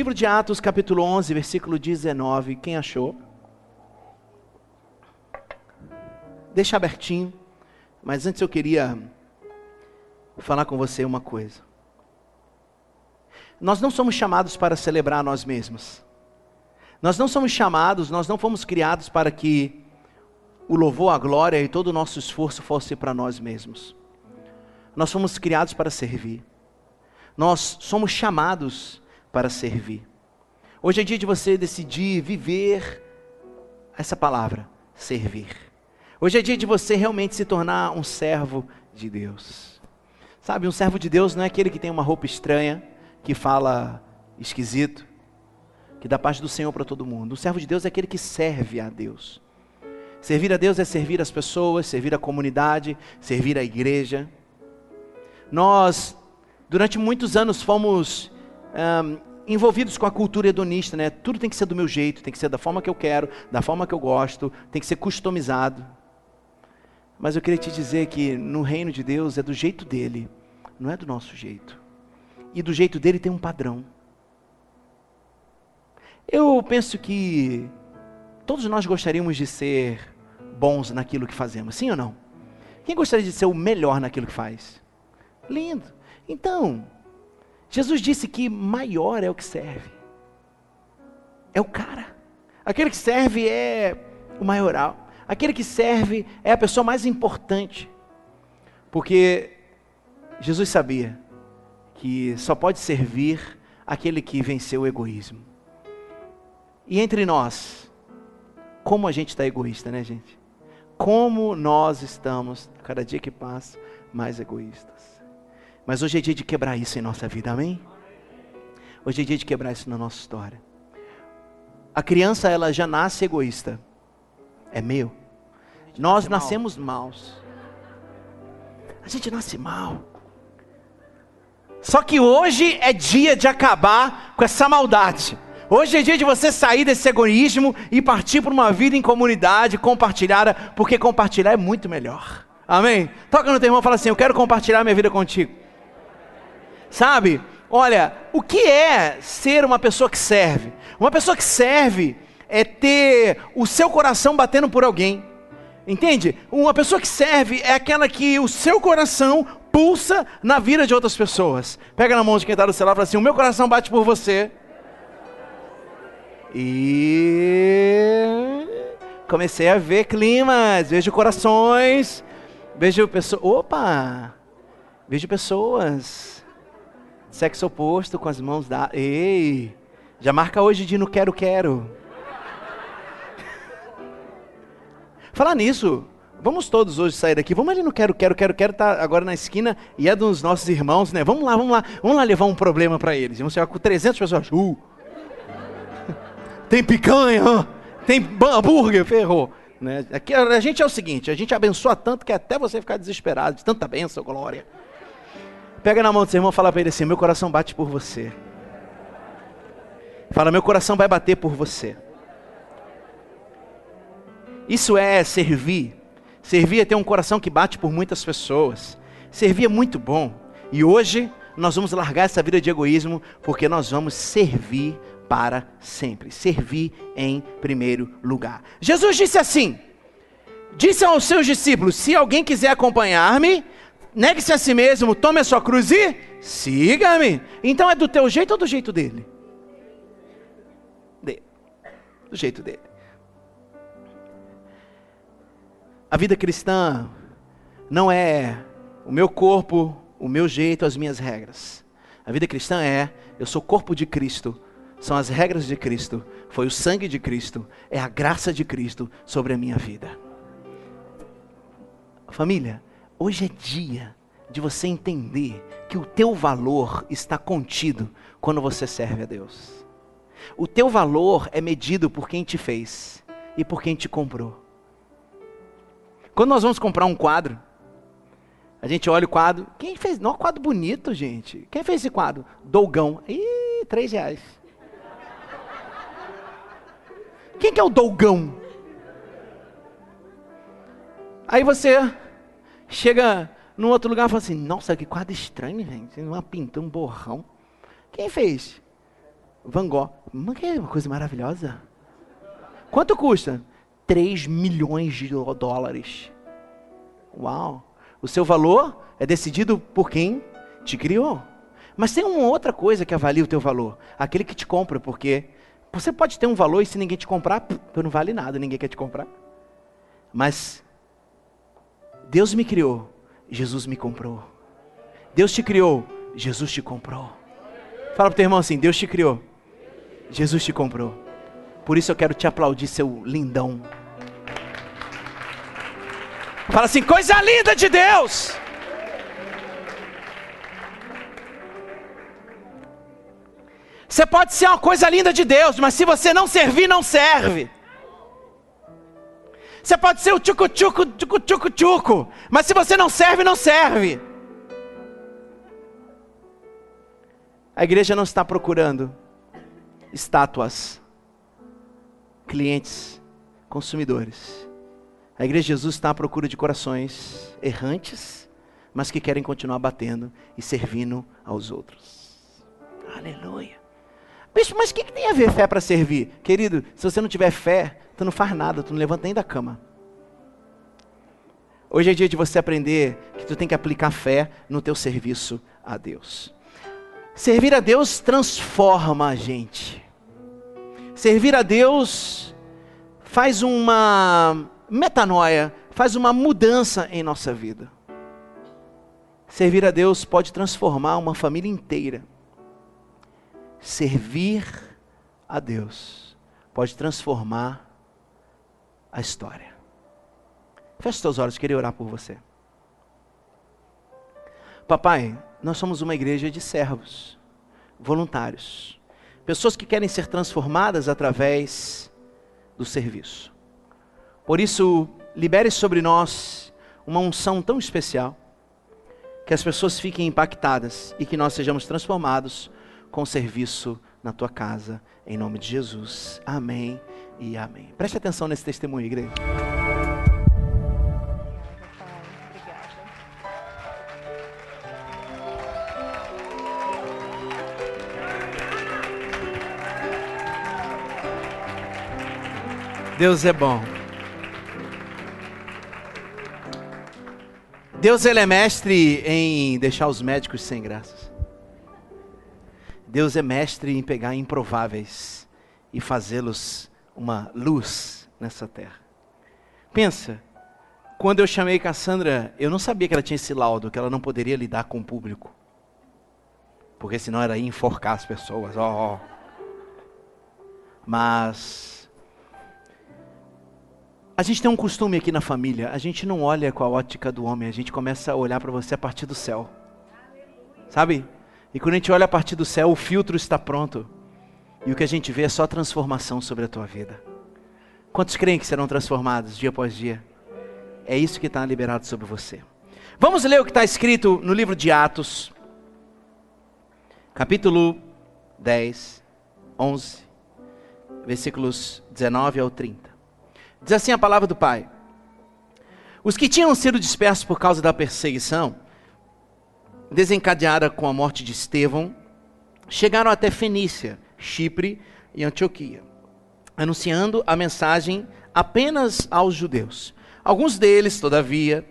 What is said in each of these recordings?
livro de Atos, capítulo 11, versículo 19. Quem achou? Deixa abertinho. Mas antes eu queria falar com você uma coisa. Nós não somos chamados para celebrar nós mesmos. Nós não somos chamados, nós não fomos criados para que o louvor, a glória e todo o nosso esforço fosse para nós mesmos. Nós fomos criados para servir. Nós somos chamados para servir. Hoje é dia de você decidir viver essa palavra, servir. Hoje é dia de você realmente se tornar um servo de Deus. Sabe, um servo de Deus não é aquele que tem uma roupa estranha, que fala esquisito, que dá paz do Senhor para todo mundo. Um servo de Deus é aquele que serve a Deus. Servir a Deus é servir as pessoas, servir a comunidade, servir a igreja. Nós, durante muitos anos, fomos um, envolvidos com a cultura hedonista, né? Tudo tem que ser do meu jeito, tem que ser da forma que eu quero, da forma que eu gosto, tem que ser customizado. Mas eu queria te dizer que no reino de Deus é do jeito dele, não é do nosso jeito. E do jeito dele tem um padrão. Eu penso que todos nós gostaríamos de ser bons naquilo que fazemos, sim ou não? Quem gostaria de ser o melhor naquilo que faz? Lindo. Então, Jesus disse que maior é o que serve. É o cara. Aquele que serve é o maioral. Aquele que serve é a pessoa mais importante. Porque Jesus sabia que só pode servir aquele que venceu o egoísmo. E entre nós, como a gente está egoísta, né, gente? Como nós estamos, cada dia que passa, mais egoístas. Mas hoje é dia de quebrar isso em nossa vida, amém? Hoje é dia de quebrar isso na nossa história. A criança, ela já nasce egoísta. É meu. Nós nascemos maus. A gente nasce mal. Só que hoje é dia de acabar com essa maldade. Hoje é dia de você sair desse egoísmo e partir para uma vida em comunidade compartilhada, porque compartilhar é muito melhor. Amém? Toca no teu irmão e fala assim: Eu quero compartilhar minha vida contigo. Sabe? Olha, o que é ser uma pessoa que serve? Uma pessoa que serve é ter o seu coração batendo por alguém. Entende? Uma pessoa que serve é aquela que o seu coração pulsa na vida de outras pessoas. Pega na mão de quem está do celular e fala assim: O meu coração bate por você. E comecei a ver climas, vejo corações, vejo pessoas. Opa! Vejo pessoas Sexo oposto com as mãos da. Ei! Já marca hoje de no quero, quero. Falar nisso, vamos todos hoje sair daqui. Vamos ali no quero, quero, quero, quero. Tá agora na esquina e é dos nossos irmãos, né? Vamos lá, vamos lá. Vamos lá levar um problema para eles. Vamos chegar com 300 pessoas. Uh. Tem picanha, tem hambúrguer, ferrou. Né? Aqui a gente é o seguinte: a gente abençoa tanto que até você ficar desesperado de tanta bênção, glória. Pega na mão do seu irmão e fala para ele assim: Meu coração bate por você. Fala, meu coração vai bater por você. Isso é servir. Servir é ter um coração que bate por muitas pessoas. Servir é muito bom. E hoje nós vamos largar essa vida de egoísmo, porque nós vamos servir para sempre. Servir em primeiro lugar. Jesus disse assim: Disse aos seus discípulos: Se alguém quiser acompanhar-me, negue-se a si mesmo, tome a sua cruz e siga-me. Então é do teu jeito ou do jeito dele? dele? Do jeito dele. A vida cristã não é o meu corpo, o meu jeito, as minhas regras. A vida cristã é eu sou corpo de Cristo, são as regras de Cristo, foi o sangue de Cristo, é a graça de Cristo sobre a minha vida. Família, Hoje é dia de você entender que o teu valor está contido quando você serve a Deus. O teu valor é medido por quem te fez e por quem te comprou. Quando nós vamos comprar um quadro, a gente olha o quadro. Quem fez? Não, quadro bonito, gente. Quem fez esse quadro? Dolgão. Ih, três reais. Quem que é o Dolgão? Aí você Chega num outro lugar e fala assim: Nossa, que quadro estranho, gente. Uma pintura, um borrão. Quem fez? Van Gogh. Mas que coisa maravilhosa. Quanto custa? 3 milhões de dólares. Uau! O seu valor é decidido por quem te criou. Mas tem uma outra coisa que avalia o teu valor: aquele que te compra, porque você pode ter um valor e se ninguém te comprar, tu não vale nada, ninguém quer te comprar. Mas Deus me criou, Jesus me comprou. Deus te criou, Jesus te comprou. Fala para o teu irmão assim: Deus te criou, Jesus te comprou. Por isso eu quero te aplaudir, seu lindão. Fala assim: coisa linda de Deus. Você pode ser uma coisa linda de Deus, mas se você não servir, não serve. Você pode ser o tchucu tchucu tchucu tchucu tchucu, mas se você não serve, não serve. A igreja não está procurando estátuas, clientes, consumidores. A igreja de Jesus está à procura de corações errantes, mas que querem continuar batendo e servindo aos outros. Aleluia. Bicho, mas o que, que tem a ver fé para servir? Querido, se você não tiver fé, tu não faz nada, tu não levanta nem da cama. Hoje é dia de você aprender que tu tem que aplicar fé no teu serviço a Deus. Servir a Deus transforma a gente. Servir a Deus faz uma metanoia, faz uma mudança em nossa vida. Servir a Deus pode transformar uma família inteira servir a Deus pode transformar a história. Feche seus olhos, queria orar por você. Papai, nós somos uma igreja de servos, voluntários, pessoas que querem ser transformadas através do serviço. Por isso, libere sobre nós uma unção tão especial, que as pessoas fiquem impactadas e que nós sejamos transformados com serviço na tua casa, em nome de Jesus. Amém e amém. Preste atenção nesse testemunho, igreja. Deus é bom. Deus ele é mestre em deixar os médicos sem graças. Deus é mestre em pegar improváveis e fazê-los uma luz nessa terra. Pensa, quando eu chamei Cassandra, eu não sabia que ela tinha esse laudo, que ela não poderia lidar com o público. Porque senão era enforcar as pessoas. Oh, oh. Mas a gente tem um costume aqui na família, a gente não olha com a ótica do homem, a gente começa a olhar para você a partir do céu. Sabe? E quando a gente olha a partir do céu, o filtro está pronto. E o que a gente vê é só transformação sobre a tua vida. Quantos creem que serão transformados dia após dia? É isso que está liberado sobre você. Vamos ler o que está escrito no livro de Atos, capítulo 10, 11, versículos 19 ao 30. Diz assim a palavra do Pai: Os que tinham sido dispersos por causa da perseguição, desencadeada com a morte de Estevão, chegaram até Fenícia, Chipre e Antioquia, anunciando a mensagem apenas aos judeus. Alguns deles, todavia,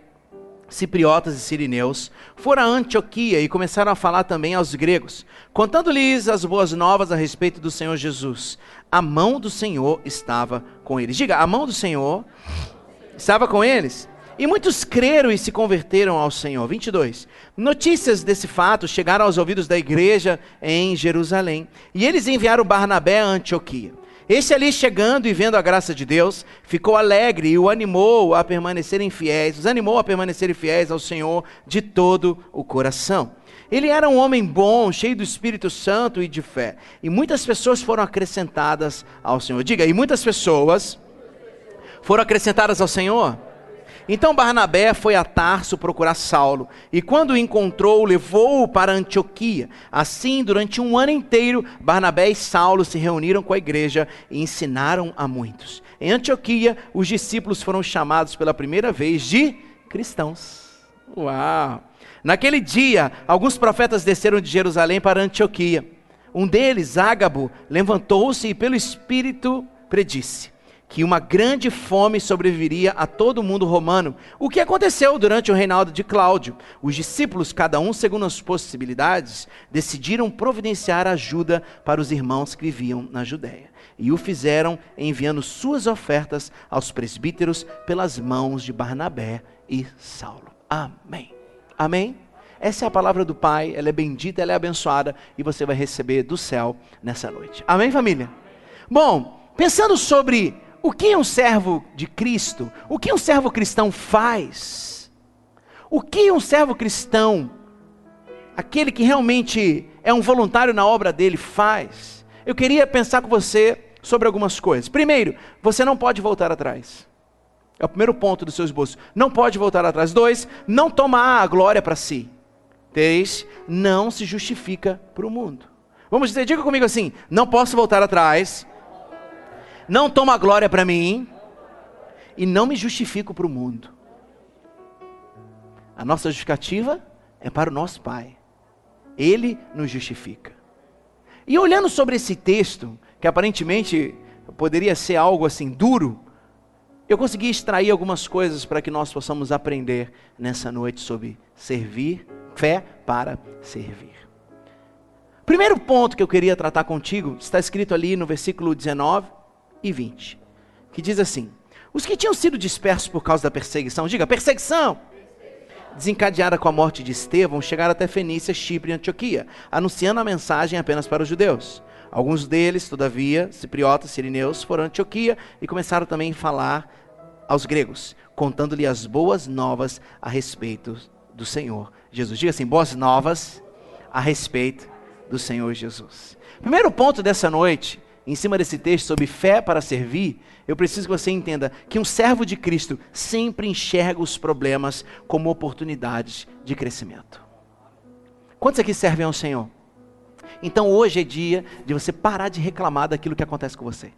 cipriotas e sirineus, foram a Antioquia e começaram a falar também aos gregos, contando-lhes as boas novas a respeito do Senhor Jesus. A mão do Senhor estava com eles. Diga, a mão do Senhor estava com eles. E muitos creram e se converteram ao Senhor. 22. Notícias desse fato chegaram aos ouvidos da igreja em Jerusalém. E eles enviaram Barnabé a Antioquia. Este ali chegando e vendo a graça de Deus, ficou alegre e o animou a permanecerem fiéis, os animou a permanecerem fiéis ao Senhor de todo o coração. Ele era um homem bom, cheio do Espírito Santo e de fé. E muitas pessoas foram acrescentadas ao Senhor. Diga, e muitas pessoas foram acrescentadas ao Senhor? Então Barnabé foi a Tarso procurar Saulo, e quando o encontrou, levou-o para Antioquia. Assim, durante um ano inteiro, Barnabé e Saulo se reuniram com a igreja e ensinaram a muitos. Em Antioquia, os discípulos foram chamados pela primeira vez de cristãos. Uau! Naquele dia, alguns profetas desceram de Jerusalém para Antioquia. Um deles, Ágabo, levantou-se e pelo Espírito predisse que uma grande fome sobreviveria a todo o mundo romano. O que aconteceu durante o reinado de Cláudio? Os discípulos, cada um segundo as possibilidades, decidiram providenciar ajuda para os irmãos que viviam na Judéia. E o fizeram enviando suas ofertas aos presbíteros pelas mãos de Barnabé e Saulo. Amém. Amém. Essa é a palavra do Pai, ela é bendita, ela é abençoada e você vai receber do céu nessa noite. Amém, família? Bom, pensando sobre o que um servo de Cristo, o que um servo cristão faz, o que um servo cristão, aquele que realmente é um voluntário na obra dele, faz, eu queria pensar com você sobre algumas coisas. Primeiro, você não pode voltar atrás. É o primeiro ponto do seu esboço. Não pode voltar atrás. Dois, não tomar a glória para si. 3. Não se justifica para o mundo. Vamos dizer, diga comigo assim: não posso voltar atrás, não toma glória para mim e não me justifico para o mundo. A nossa justificativa é para o nosso Pai. Ele nos justifica. E olhando sobre esse texto, que aparentemente poderia ser algo assim duro, eu consegui extrair algumas coisas para que nós possamos aprender nessa noite sobre servir fé para servir. Primeiro ponto que eu queria tratar contigo está escrito ali no versículo 19 e 20, que diz assim: Os que tinham sido dispersos por causa da perseguição, diga perseguição, desencadeada com a morte de Estevão, chegaram até Fenícia, Chipre e Antioquia, anunciando a mensagem apenas para os judeus. Alguns deles, todavia, cipriotas, sirineus, foram a Antioquia e começaram também a falar aos gregos, contando-lhe as boas novas a respeito do Senhor Jesus. Diga assim: boas novas a respeito do Senhor Jesus. Primeiro ponto dessa noite, em cima desse texto sobre fé para servir, eu preciso que você entenda que um servo de Cristo sempre enxerga os problemas como oportunidades de crescimento. Quantos aqui servem ao Senhor? Então hoje é dia de você parar de reclamar daquilo que acontece com você.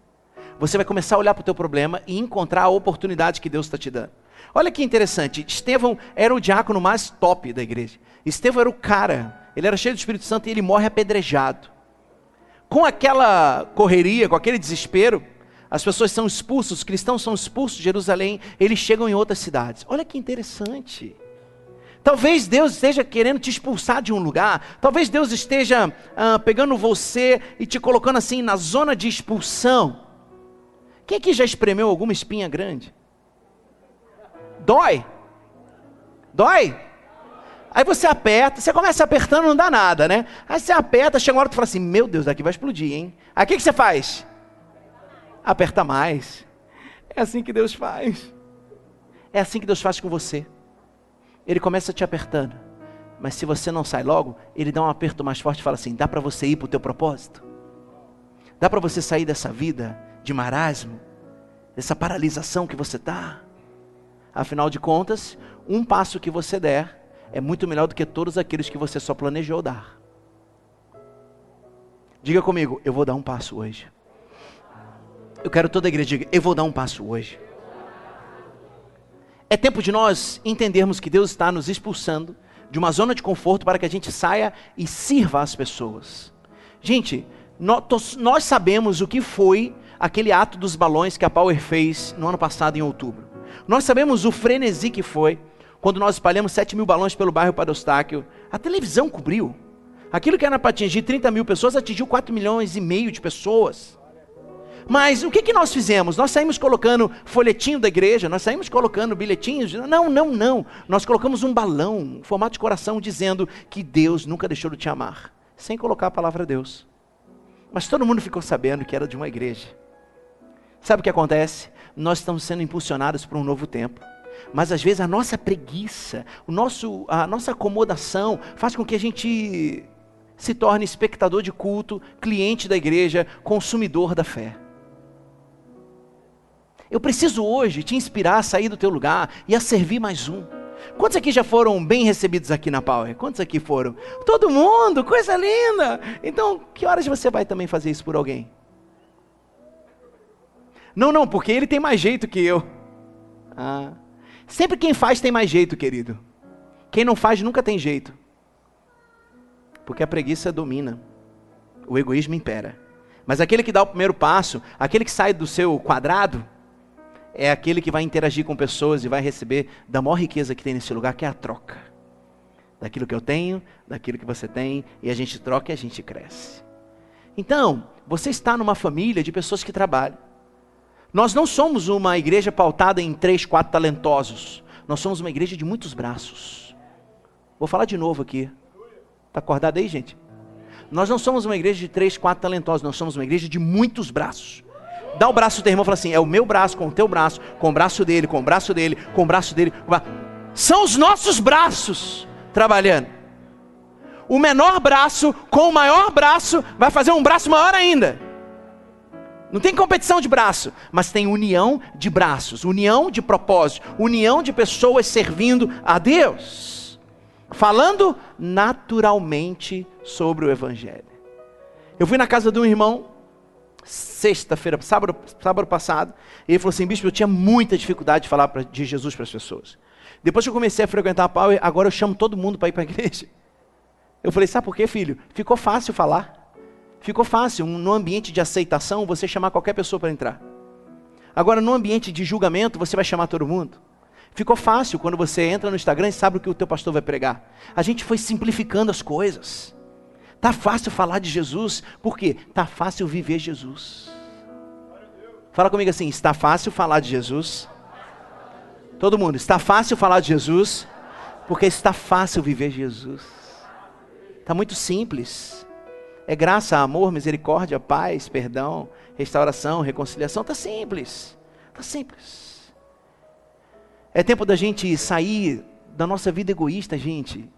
Você vai começar a olhar para o teu problema e encontrar a oportunidade que Deus está te dando. Olha que interessante, Estevão era o diácono mais top da igreja. Estevão era o cara, ele era cheio do Espírito Santo e ele morre apedrejado. Com aquela correria, com aquele desespero, as pessoas são expulsas, os cristãos são expulsos de Jerusalém, eles chegam em outras cidades. Olha que interessante. Talvez Deus esteja querendo te expulsar de um lugar, talvez Deus esteja ah, pegando você e te colocando assim na zona de expulsão. Quem aqui já espremeu alguma espinha grande? Dói. Dói. Aí você aperta, você começa apertando, não dá nada, né? Aí você aperta, chega uma hora que fala assim: Meu Deus, daqui vai explodir, hein? Aí o que, que você faz? Aperta mais. É assim que Deus faz. É assim que Deus faz com você. Ele começa te apertando. Mas se você não sai logo, ele dá um aperto mais forte e fala assim: dá para você ir para o teu propósito? Dá para você sair dessa vida de marasmo? Dessa paralisação que você está? Afinal de contas, um passo que você der é muito melhor do que todos aqueles que você só planejou dar. Diga comigo, eu vou dar um passo hoje. Eu quero toda a igreja diga, eu vou dar um passo hoje. É tempo de nós entendermos que Deus está nos expulsando de uma zona de conforto para que a gente saia e sirva as pessoas. Gente, nós, sabemos o que foi aquele ato dos balões que a Power fez no ano passado, em outubro. Nós sabemos o frenesi que foi quando nós espalhamos 7 mil balões pelo bairro Padre Eustáquio. A televisão cobriu. Aquilo que era para atingir 30 mil pessoas atingiu 4 milhões e meio de pessoas. Mas o que, que nós fizemos? Nós saímos colocando folhetinho da igreja, nós saímos colocando bilhetinhos. Não, não, não. Nós colocamos um balão, um formato de coração, dizendo que Deus nunca deixou de te amar, sem colocar a palavra Deus. Mas todo mundo ficou sabendo que era de uma igreja. Sabe o que acontece? nós estamos sendo impulsionados para um novo tempo. Mas às vezes a nossa preguiça, o nosso, a nossa acomodação faz com que a gente se torne espectador de culto, cliente da igreja, consumidor da fé. Eu preciso hoje te inspirar a sair do teu lugar e a servir mais um. Quantos aqui já foram bem recebidos aqui na Power? Quantos aqui foram? Todo mundo, coisa linda! Então, que horas você vai também fazer isso por alguém? Não, não, porque ele tem mais jeito que eu. Ah. Sempre quem faz tem mais jeito, querido. Quem não faz nunca tem jeito. Porque a preguiça domina. o egoísmo impera. Mas aquele que dá o primeiro passo, aquele que sai do seu quadrado, é aquele que vai interagir com pessoas e vai receber da maior riqueza que tem nesse lugar, que é a troca. Daquilo que eu tenho, daquilo que você tem, e a gente troca e a gente cresce. Então, você está numa família de pessoas que trabalham. Nós não somos uma igreja pautada em três, quatro talentosos. Nós somos uma igreja de muitos braços. Vou falar de novo aqui. Está acordado aí, gente? Nós não somos uma igreja de três, quatro talentosos. Nós somos uma igreja de muitos braços. Dá o braço do teu irmão e fala assim: é o meu braço com o teu braço, com o braço dele, com o braço dele, com o braço dele. São os nossos braços trabalhando. O menor braço com o maior braço vai fazer um braço maior ainda. Não tem competição de braço, mas tem união de braços, união de propósito, união de pessoas servindo a Deus, falando naturalmente sobre o Evangelho. Eu fui na casa de um irmão, sexta-feira, sábado, sábado passado, e ele falou assim: Bispo, eu tinha muita dificuldade de falar de Jesus para as pessoas. Depois que eu comecei a frequentar a Pau, agora eu chamo todo mundo para ir para a igreja. Eu falei: Sabe por quê, filho? Ficou fácil falar. Ficou fácil, no ambiente de aceitação, você chamar qualquer pessoa para entrar. Agora, no ambiente de julgamento, você vai chamar todo mundo. Ficou fácil quando você entra no Instagram e sabe o que o teu pastor vai pregar. A gente foi simplificando as coisas. Tá fácil falar de Jesus, por quê? Tá fácil viver Jesus. Fala comigo assim, está fácil falar de Jesus? Todo mundo, está fácil falar de Jesus? Porque está fácil viver Jesus. Está muito simples. É graça, amor, misericórdia, paz, perdão, restauração, reconciliação. Está simples. Está simples. É tempo da gente sair da nossa vida egoísta, gente.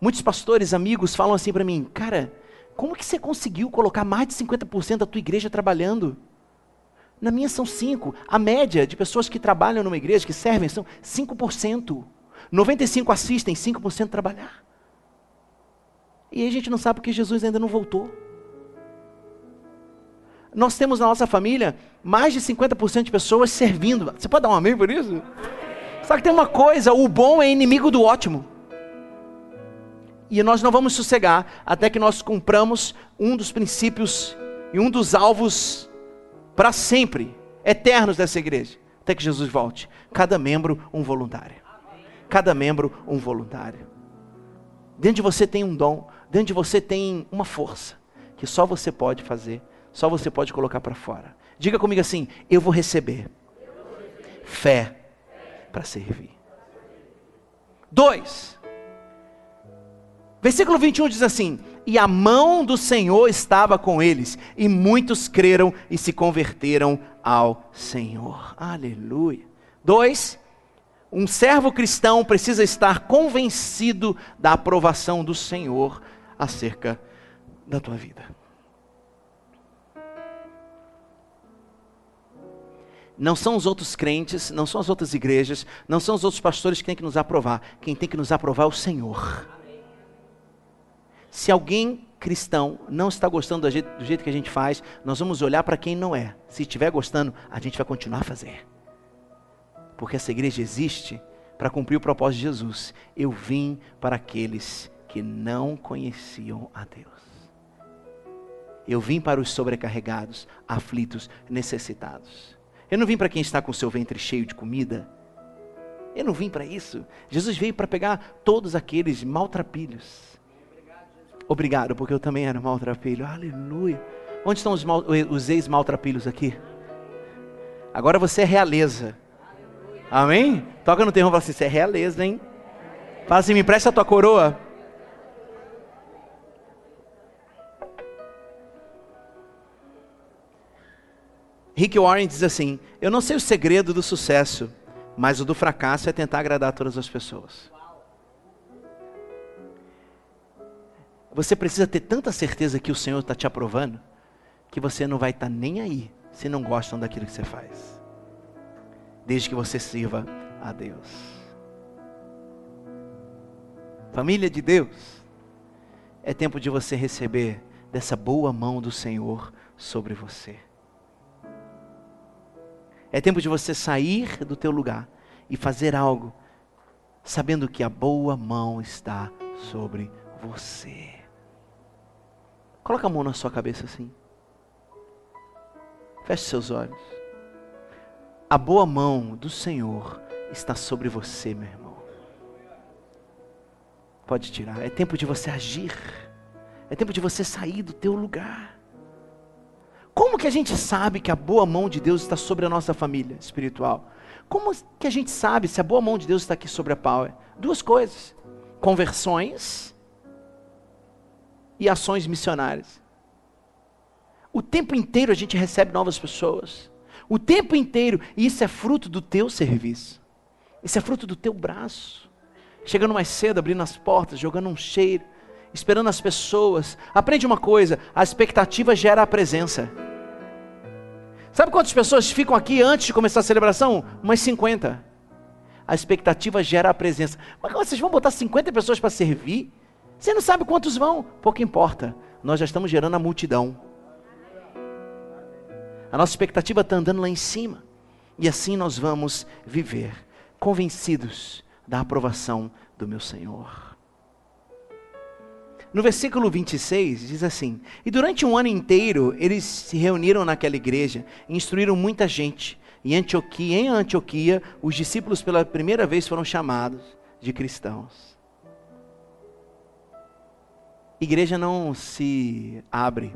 Muitos pastores, amigos, falam assim para mim, cara, como que você conseguiu colocar mais de 50% da tua igreja trabalhando? Na minha são 5%. A média de pessoas que trabalham numa igreja, que servem, são 5%. 95% assistem, 5% trabalhar. E aí a gente não sabe porque Jesus ainda não voltou. Nós temos na nossa família mais de 50% de pessoas servindo. Você pode dar um amém por isso? Só que tem uma coisa: o bom é inimigo do ótimo. E nós não vamos sossegar até que nós cumpramos um dos princípios e um dos alvos para sempre, eternos dessa igreja, até que Jesus volte. Cada membro um voluntário. Cada membro um voluntário. Dentro de você tem um dom, dentro de você tem uma força que só você pode fazer, só você pode colocar para fora. Diga comigo assim: eu vou receber fé para servir. Dois. Versículo 21 diz assim: E a mão do Senhor estava com eles, e muitos creram e se converteram ao Senhor. Aleluia. Dois, um servo cristão precisa estar convencido da aprovação do Senhor acerca da tua vida. Não são os outros crentes, não são as outras igrejas, não são os outros pastores que têm que nos aprovar. Quem tem que nos aprovar é o Senhor. Se alguém cristão não está gostando do jeito, que a gente faz, nós vamos olhar para quem não é. Se estiver gostando, a gente vai continuar a fazer. Porque essa igreja existe para cumprir o propósito de Jesus. Eu vim para aqueles não conheciam a Deus. Eu vim para os sobrecarregados, aflitos, necessitados. Eu não vim para quem está com seu ventre cheio de comida. Eu não vim para isso. Jesus veio para pegar todos aqueles maltrapilhos. Obrigado, porque eu também era maltrapilho. Aleluia. Onde estão os, mal, os ex-maltrapilhos aqui? Agora você é realeza. Amém? Toca no terreno e fala assim: você é realeza, hein? Fala assim: me empresta a tua coroa. Rick Warren diz assim: Eu não sei o segredo do sucesso, mas o do fracasso é tentar agradar todas as pessoas. Você precisa ter tanta certeza que o Senhor está te aprovando, que você não vai estar tá nem aí se não gostam daquilo que você faz, desde que você sirva a Deus. Família de Deus, é tempo de você receber dessa boa mão do Senhor sobre você. É tempo de você sair do teu lugar e fazer algo, sabendo que a boa mão está sobre você. Coloca a mão na sua cabeça assim. Feche seus olhos. A boa mão do Senhor está sobre você, meu irmão. Pode tirar. É tempo de você agir. É tempo de você sair do teu lugar. Como que a gente sabe que a boa mão de Deus está sobre a nossa família espiritual? Como que a gente sabe se a boa mão de Deus está aqui sobre a Power? Duas coisas: conversões e ações missionárias. O tempo inteiro a gente recebe novas pessoas. O tempo inteiro. E isso é fruto do teu serviço. Isso é fruto do teu braço. Chegando mais cedo, abrindo as portas, jogando um cheiro, esperando as pessoas. Aprende uma coisa: a expectativa gera a presença. Sabe quantas pessoas ficam aqui antes de começar a celebração? Umas 50. A expectativa gera a presença. Mas vocês vão botar 50 pessoas para servir? Você não sabe quantos vão? Pouco importa. Nós já estamos gerando a multidão. A nossa expectativa está andando lá em cima. E assim nós vamos viver, convencidos da aprovação do meu Senhor. No versículo 26 diz assim: E durante um ano inteiro eles se reuniram naquela igreja e instruíram muita gente. Em Antioquia, em Antioquia, os discípulos pela primeira vez foram chamados de cristãos. Igreja não se abre,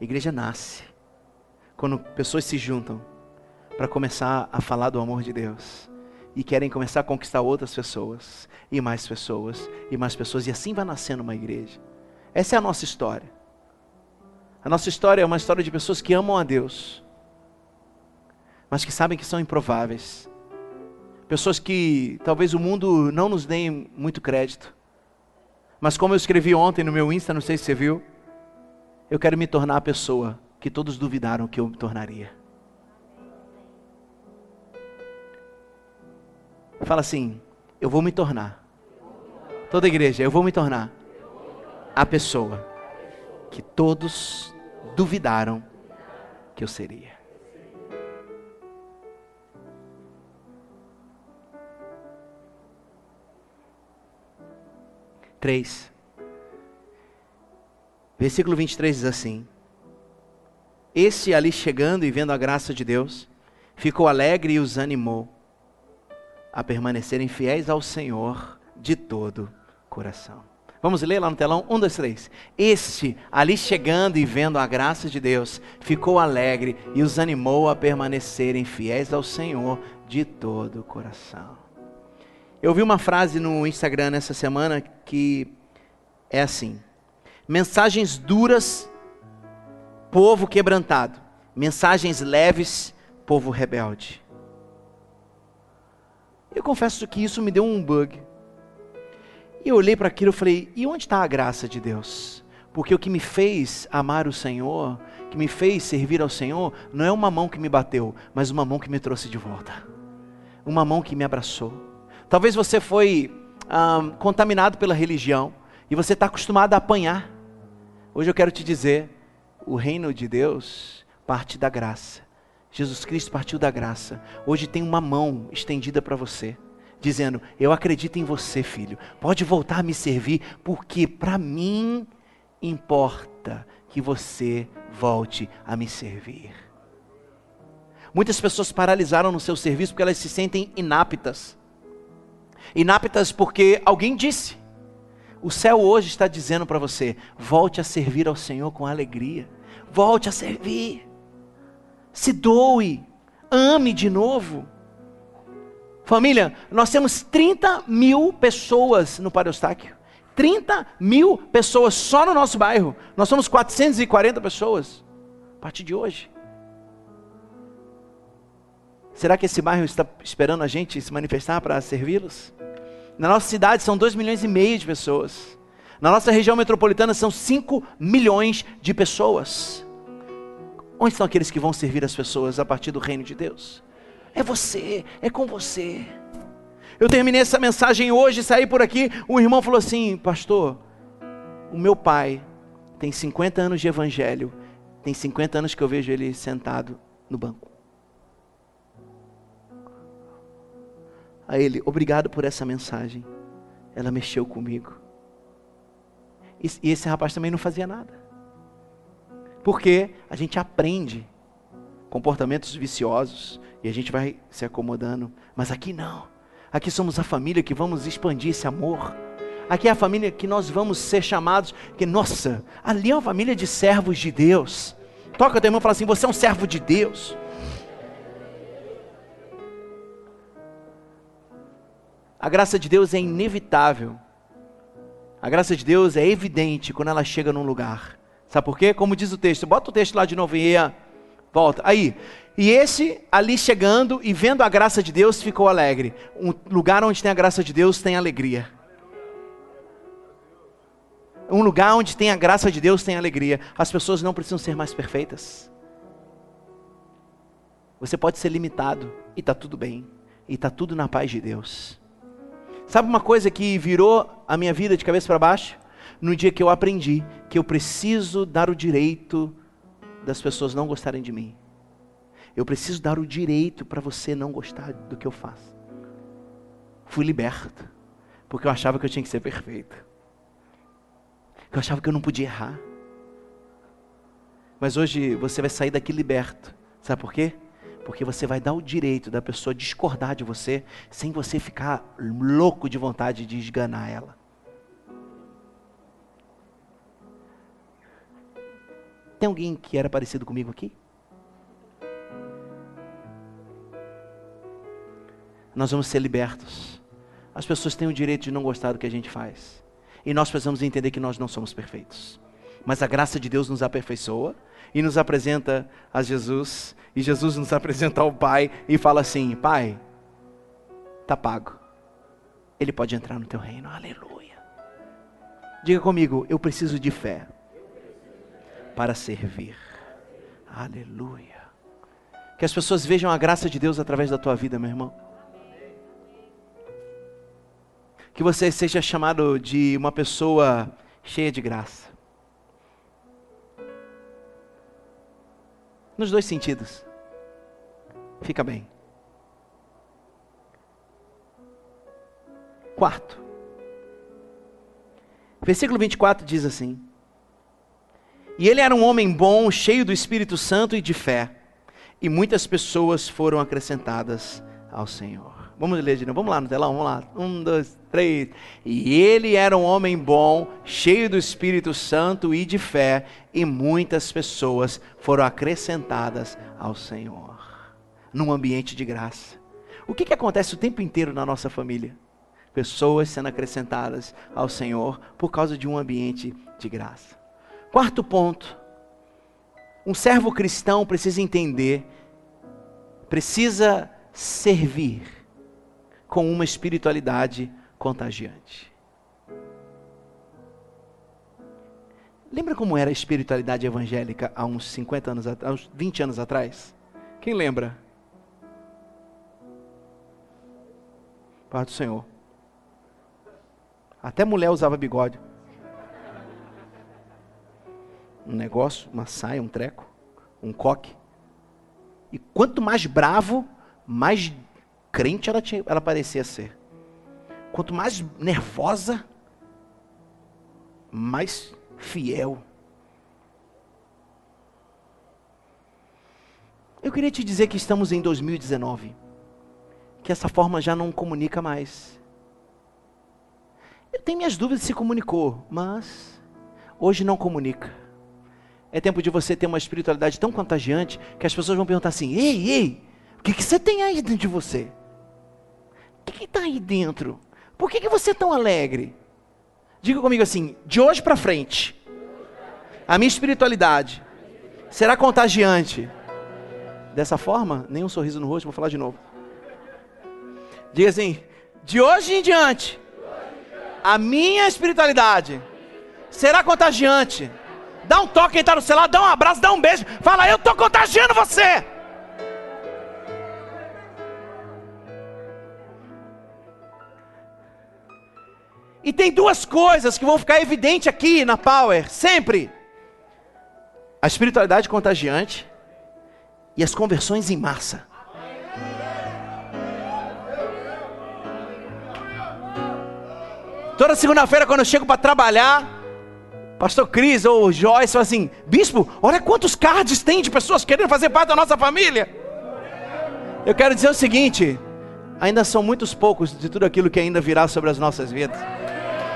igreja nasce quando pessoas se juntam para começar a falar do amor de Deus e querem começar a conquistar outras pessoas e mais pessoas e mais pessoas e assim vai nascendo uma igreja. Essa é a nossa história. A nossa história é uma história de pessoas que amam a Deus, mas que sabem que são improváveis. Pessoas que talvez o mundo não nos dê muito crédito. Mas como eu escrevi ontem no meu Insta, não sei se você viu, eu quero me tornar a pessoa que todos duvidaram que eu me tornaria. Fala assim: eu vou me tornar. Toda igreja, eu vou me tornar a pessoa que todos duvidaram que eu seria. Três. Versículo 23 diz assim: esse ali chegando e vendo a graça de Deus, ficou alegre e os animou a permanecerem fiéis ao Senhor de todo coração. Vamos ler lá no telão? Um, dois, três. Este, ali chegando e vendo a graça de Deus, ficou alegre e os animou a permanecerem fiéis ao Senhor de todo o coração. Eu vi uma frase no Instagram nessa semana que é assim: mensagens duras povo quebrantado. Mensagens leves, povo rebelde. Eu confesso que isso me deu um bug. E eu olhei para aquilo e falei: e onde está a graça de Deus? Porque o que me fez amar o Senhor, que me fez servir ao Senhor, não é uma mão que me bateu, mas uma mão que me trouxe de volta. Uma mão que me abraçou. Talvez você foi ah, contaminado pela religião e você está acostumado a apanhar. Hoje eu quero te dizer: o reino de Deus parte da graça. Jesus Cristo partiu da graça. Hoje tem uma mão estendida para você, dizendo: Eu acredito em você, filho. Pode voltar a me servir, porque para mim importa que você volte a me servir. Muitas pessoas paralisaram no seu serviço porque elas se sentem inaptas. Inaptas porque alguém disse. O céu hoje está dizendo para você: volte a servir ao Senhor com alegria. Volte a servir. Se doe. Ame de novo. Família, nós temos 30 mil pessoas no Pareostáquio. 30 mil pessoas só no nosso bairro. Nós somos 440 pessoas. A partir de hoje. Será que esse bairro está esperando a gente se manifestar para servi-los? Na nossa cidade são 2 milhões e meio de pessoas. Na nossa região metropolitana são 5 milhões de pessoas. Onde estão aqueles que vão servir as pessoas a partir do reino de Deus? É você, é com você. Eu terminei essa mensagem hoje, saí por aqui, um irmão falou assim: Pastor, o meu pai tem 50 anos de evangelho, tem 50 anos que eu vejo ele sentado no banco. a ele: Obrigado por essa mensagem. Ela mexeu comigo. E, esse rapaz também não fazia nada. Porque a gente aprende comportamentos viciosos e a gente vai se acomodando. Mas aqui não. Aqui somos a família que vamos expandir esse amor. Aqui é a família que nós vamos ser chamados. Que nossa, ali é uma família de servos de Deus. Toca teu irmão e fala assim: você é um servo de Deus. A graça de Deus é inevitável. A graça de Deus é evidente quando ela chega num lugar. Sabe por quê? Como diz o texto. Bota o texto lá de novo e volta. Aí. E esse ali chegando e vendo a graça de Deus ficou alegre. Um lugar onde tem a graça de Deus tem alegria. Um lugar onde tem a graça de Deus tem alegria. As pessoas não precisam ser mais perfeitas. Você pode ser limitado e está tudo bem. E está tudo na paz de Deus. Sabe uma coisa que virou a minha vida de cabeça para baixo? No dia que eu aprendi que eu preciso dar o direito das pessoas não gostarem de mim. Eu preciso dar o direito para você não gostar do que eu faço. Fui liberto, porque eu achava que eu tinha que ser perfeito. Eu achava que eu não podia errar. Mas hoje você vai sair daqui liberto. Sabe por quê? Porque você vai dar o direito da pessoa discordar de você sem você ficar louco de vontade de esganar ela. Tem alguém que era parecido comigo aqui? Nós vamos ser libertos. As pessoas têm o direito de não gostar do que a gente faz. E nós precisamos entender que nós não somos perfeitos. Mas a graça de Deus nos aperfeiçoa e nos apresenta a Jesus, e Jesus nos apresenta ao Pai e fala assim: Pai, está pago. Ele pode entrar no teu reino. Aleluia. Diga comigo, eu preciso de fé para servir. Aleluia. Que as pessoas vejam a graça de Deus através da tua vida, meu irmão. Que você seja chamado de uma pessoa cheia de graça. Nos dois sentidos. Fica bem. Quarto. Versículo 24 diz assim: E ele era um homem bom, cheio do Espírito Santo e de fé, e muitas pessoas foram acrescentadas ao Senhor. Vamos ler de novo. Vamos lá no telão, vamos lá. Um, dois, três. E ele era um homem bom, cheio do Espírito Santo e de fé, e muitas pessoas foram acrescentadas ao Senhor. Num ambiente de graça. O que, que acontece o tempo inteiro na nossa família? Pessoas sendo acrescentadas ao Senhor por causa de um ambiente de graça. Quarto ponto. Um servo cristão precisa entender, precisa servir com uma espiritualidade contagiante. Lembra como era a espiritualidade evangélica há uns 50 anos, há uns 20 anos atrás? Quem lembra? Pai do Senhor. Até mulher usava bigode. Um negócio, uma saia, um treco, um coque. E quanto mais bravo, mais crente ela, tinha, ela parecia ser. Quanto mais nervosa, mais fiel. Eu queria te dizer que estamos em 2019, que essa forma já não comunica mais. Eu tenho minhas dúvidas se comunicou, mas hoje não comunica. É tempo de você ter uma espiritualidade tão contagiante que as pessoas vão perguntar assim: ei, ei, o que, que você tem aí dentro de você? O que está aí dentro? Por que, que você é tão alegre? Diga comigo assim: de hoje para frente, a minha espiritualidade será contagiante. Dessa forma, nem um sorriso no rosto, vou falar de novo. Diga assim: de hoje em diante, a minha espiritualidade será contagiante. Dá um toque quem está no celular, dá um abraço, dá um beijo. Fala, eu estou contagiando você. E tem duas coisas que vão ficar evidentes aqui na Power, sempre: a espiritualidade contagiante e as conversões em massa. Toda segunda-feira, quando eu chego para trabalhar, Pastor Cris ou Joyce fala assim: Bispo, olha quantos cards tem de pessoas querendo fazer parte da nossa família. Eu quero dizer o seguinte: ainda são muitos poucos de tudo aquilo que ainda virá sobre as nossas vidas.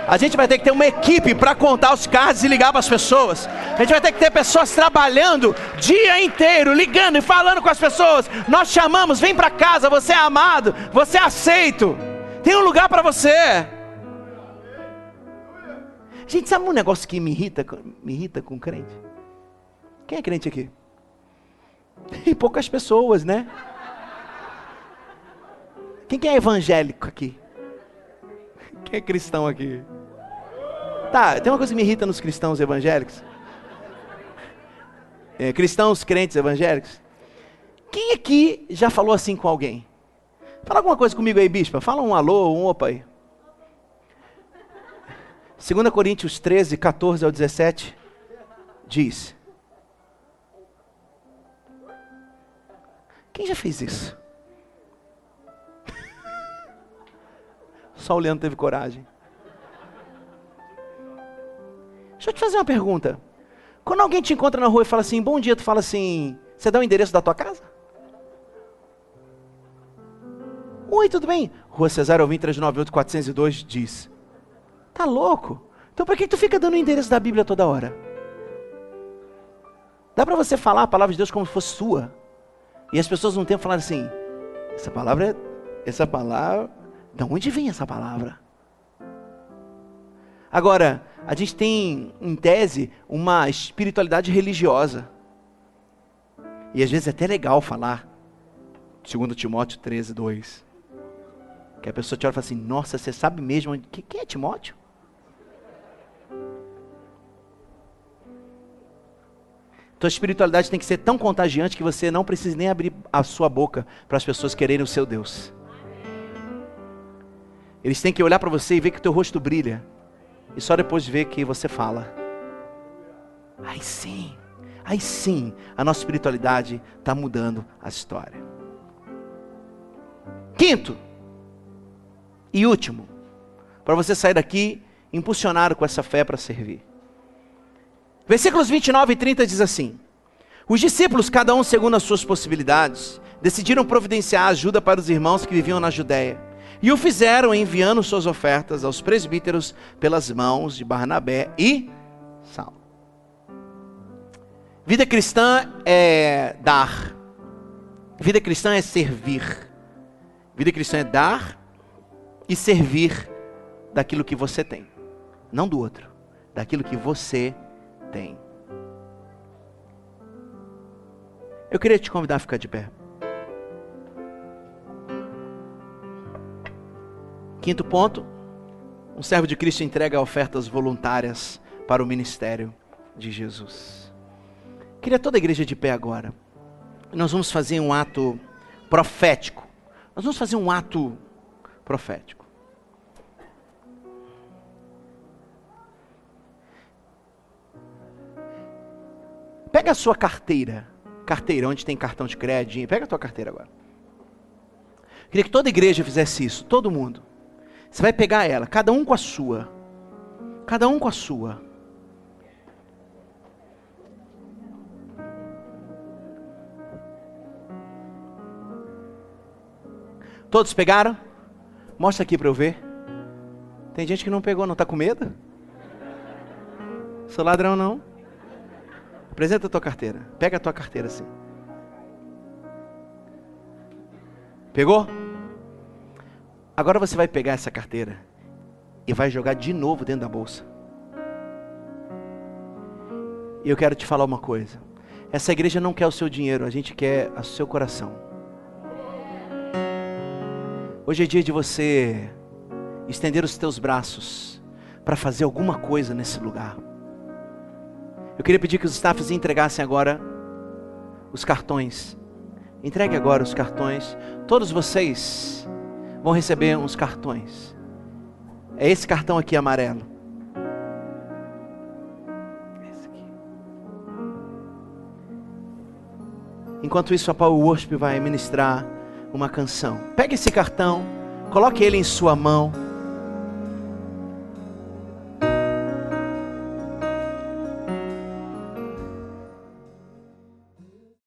A gente vai ter que ter uma equipe para contar os cards e ligar para as pessoas. A gente vai ter que ter pessoas trabalhando dia inteiro, ligando e falando com as pessoas. Nós chamamos, vem para casa, você é amado, você é aceito. Tem um lugar para você. Gente, sabe um negócio que me irrita, me irrita com crente? Quem é crente aqui? E poucas pessoas, né? Quem que é evangélico aqui? Quem é cristão aqui? Tá, tem uma coisa que me irrita nos cristãos evangélicos. É, cristãos crentes evangélicos. Quem aqui já falou assim com alguém? Fala alguma coisa comigo aí, bispa. Fala um alô, um opa aí. 2 Coríntios 13, 14 ao 17, diz: Quem já fez isso? Só o Leandro teve coragem. Deixa eu te fazer uma pergunta. Quando alguém te encontra na rua e fala assim, bom dia, tu fala assim, você dá o endereço da tua casa? Oi, tudo bem? Rua Cesário Alvim 398 402 diz. Tá louco? Então por que tu fica dando o endereço da Bíblia toda hora? Dá para você falar a palavra de Deus como se fosse sua. E as pessoas não tempo falar assim, essa palavra é, essa palavra de onde vem essa palavra? Agora, a gente tem, em tese, uma espiritualidade religiosa. E às vezes é até legal falar, segundo Timóteo 13, 2. Que a pessoa te olha e fala assim, nossa, você sabe mesmo quem é Timóteo? Tua espiritualidade tem que ser tão contagiante que você não precisa nem abrir a sua boca para as pessoas quererem o seu Deus. Eles têm que olhar para você e ver que o teu rosto brilha. E só depois de ver que você fala. Aí sim, aí sim, a nossa espiritualidade está mudando a história. Quinto e último, para você sair daqui impulsionado com essa fé para servir. Versículos 29 e 30 diz assim: Os discípulos, cada um segundo as suas possibilidades, decidiram providenciar ajuda para os irmãos que viviam na Judéia e o fizeram enviando suas ofertas aos presbíteros pelas mãos de Barnabé e Saulo. Vida cristã é dar. Vida cristã é servir. Vida cristã é dar e servir daquilo que você tem. Não do outro, daquilo que você tem. Eu queria te convidar a ficar de pé. Quinto ponto, um servo de Cristo entrega ofertas voluntárias para o ministério de Jesus. Queria toda a igreja de pé agora. Nós vamos fazer um ato profético. Nós vamos fazer um ato profético. Pega a sua carteira. Carteira, onde tem cartão de crédito. Pega a tua carteira agora. Queria que toda a igreja fizesse isso, todo mundo. Você vai pegar ela, cada um com a sua. Cada um com a sua. Todos pegaram? Mostra aqui para eu ver. Tem gente que não pegou, não está com medo? Sou ladrão não. Apresenta a tua carteira. Pega a tua carteira assim. Pegou? Agora você vai pegar essa carteira e vai jogar de novo dentro da bolsa. E eu quero te falar uma coisa. Essa igreja não quer o seu dinheiro, a gente quer o seu coração. Hoje é dia de você estender os teus braços para fazer alguma coisa nesse lugar. Eu queria pedir que os staffs entregassem agora os cartões. Entregue agora os cartões. Todos vocês vão receber uns cartões. É esse cartão aqui amarelo. Esse aqui. Enquanto isso, a Power Worship vai ministrar uma canção. Pegue esse cartão, coloque ele em sua mão.